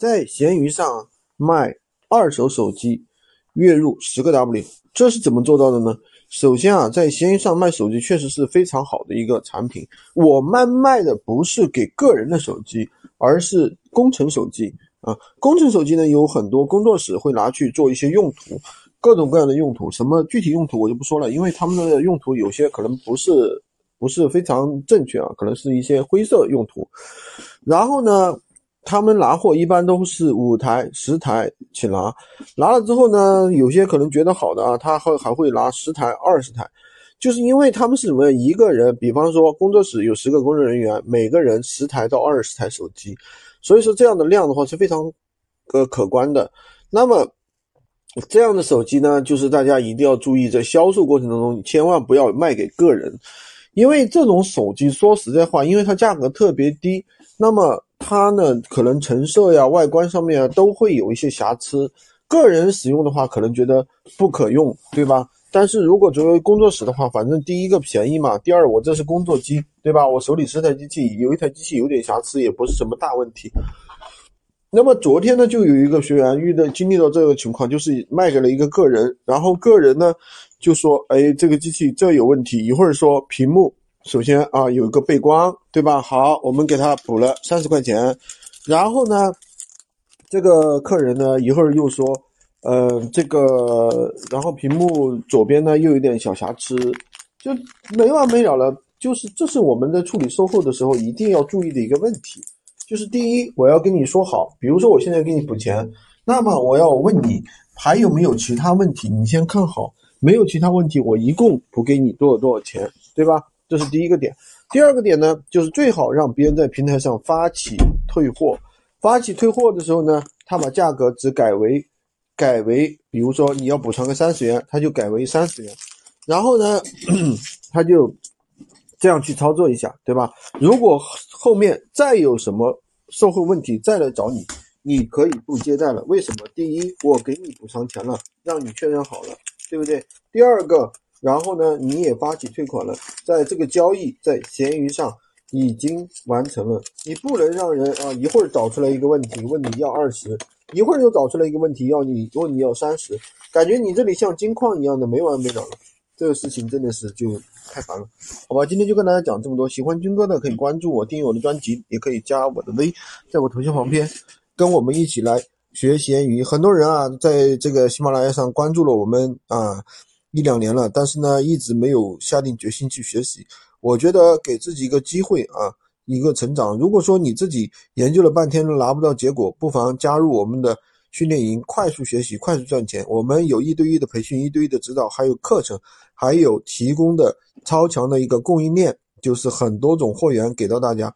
在闲鱼上卖二手手机，月入十个 W，这是怎么做到的呢？首先啊，在闲鱼上卖手机确实是非常好的一个产品。我们卖的不是给个人的手机，而是工程手机啊。工程手机呢，有很多工作室会拿去做一些用途，各种各样的用途。什么具体用途我就不说了，因为他们的用途有些可能不是不是非常正确啊，可能是一些灰色用途。然后呢？他们拿货一般都是五台、十台去拿，拿了之后呢，有些可能觉得好的啊，他还还会拿十台、二十台，就是因为他们是什么？一个人，比方说工作室有十个工作人员，每个人十台到二十台手机，所以说这样的量的话是非常呃可观的。那么这样的手机呢，就是大家一定要注意，在销售过程当中千万不要卖给个人，因为这种手机说实在话，因为它价格特别低，那么。它呢，可能成色呀、外观上面啊都会有一些瑕疵。个人使用的话，可能觉得不可用，对吧？但是如果作为工作室的话，反正第一个便宜嘛，第二我这是工作机，对吧？我手里十台机器，有一台机器有点瑕疵，也不是什么大问题。那么昨天呢，就有一个学员遇到经历到这个情况，就是卖给了一个个人，然后个人呢就说：“哎，这个机器这有问题。”一会儿说屏幕。首先啊，有一个背光，对吧？好，我们给他补了三十块钱。然后呢，这个客人呢，一会儿又说，呃，这个，然后屏幕左边呢又有点小瑕疵，就没完没了了。就是这是我们在处理售后的时候一定要注意的一个问题。就是第一，我要跟你说好，比如说我现在给你补钱，那么我要问你还有没有其他问题？你先看好，没有其他问题，我一共补给你多少多少钱，对吧？这是第一个点，第二个点呢，就是最好让别人在平台上发起退货。发起退货的时候呢，他把价格只改为改为，比如说你要补偿个三十元，他就改为三十元。然后呢，他就这样去操作一下，对吧？如果后面再有什么售后问题再来找你，你可以不接待了。为什么？第一，我给你补偿钱了，让你确认好了，对不对？第二个。然后呢，你也发起退款了，在这个交易在闲鱼上已经完成了。你不能让人啊一会儿找出来一个问题问你要二十，一会儿又找出来一个问题要你问你要三十，感觉你这里像金矿一样的没完没了了。这个事情真的是就太烦了，好吧？今天就跟大家讲这么多。喜欢军哥的可以关注我，订阅我的专辑，也可以加我的微，在我头像旁边跟我们一起来学闲鱼。很多人啊，在这个喜马拉雅上关注了我们啊。一两年了，但是呢，一直没有下定决心去学习。我觉得给自己一个机会啊，一个成长。如果说你自己研究了半天都拿不到结果，不妨加入我们的训练营，快速学习，快速赚钱。我们有一对一的培训，一对一的指导，还有课程，还有提供的超强的一个供应链，就是很多种货源给到大家。